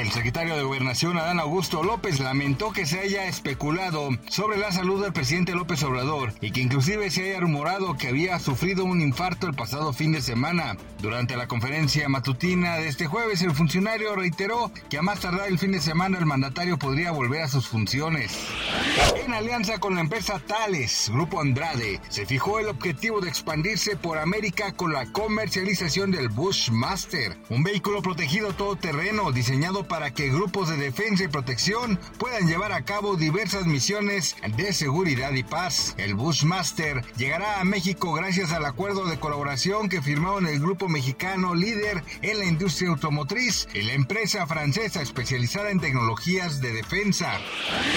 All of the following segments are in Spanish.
El secretario de Gobernación, Adán Augusto López, lamentó que se haya especulado sobre la salud del presidente López Obrador y que inclusive se haya rumorado que había sufrido un infarto el pasado fin de semana. Durante la conferencia matutina de este jueves, el funcionario reiteró que a más tardar el fin de semana el mandatario podría volver a sus funciones. En alianza con la empresa Thales, Grupo Andrade, se fijó el objetivo de expandirse por América con la comercialización del Bushmaster, un vehículo protegido todoterreno diseñado para que grupos de defensa y protección puedan llevar a cabo diversas misiones de seguridad y paz. El Bushmaster llegará a México gracias al acuerdo de colaboración que firmaron el grupo mexicano líder en la industria automotriz y la empresa francesa especializada en tecnologías de defensa.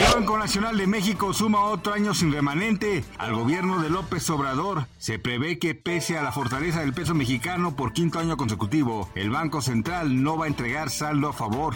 El Banco Nacional de México suma otro año sin remanente al gobierno de López Obrador. Se prevé que pese a la fortaleza del peso mexicano por quinto año consecutivo, el Banco Central no va a entregar saldo a favor.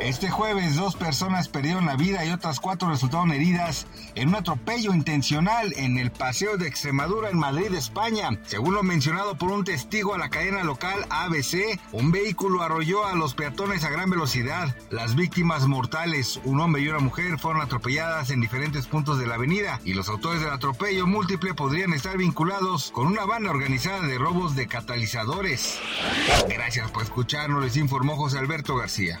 Este jueves dos personas perdieron la vida y otras cuatro resultaron heridas en un atropello intencional en el Paseo de Extremadura en Madrid, España. Según lo mencionado por un testigo a la cadena local ABC, un vehículo arrolló a los peatones a gran velocidad. Las víctimas mortales, un hombre y una mujer, fueron atropelladas en diferentes puntos de la avenida y los autores del atropello múltiple podrían estar vinculados con una banda organizada de robos de catalizadores. Gracias por escucharnos, les informó José Alberto García.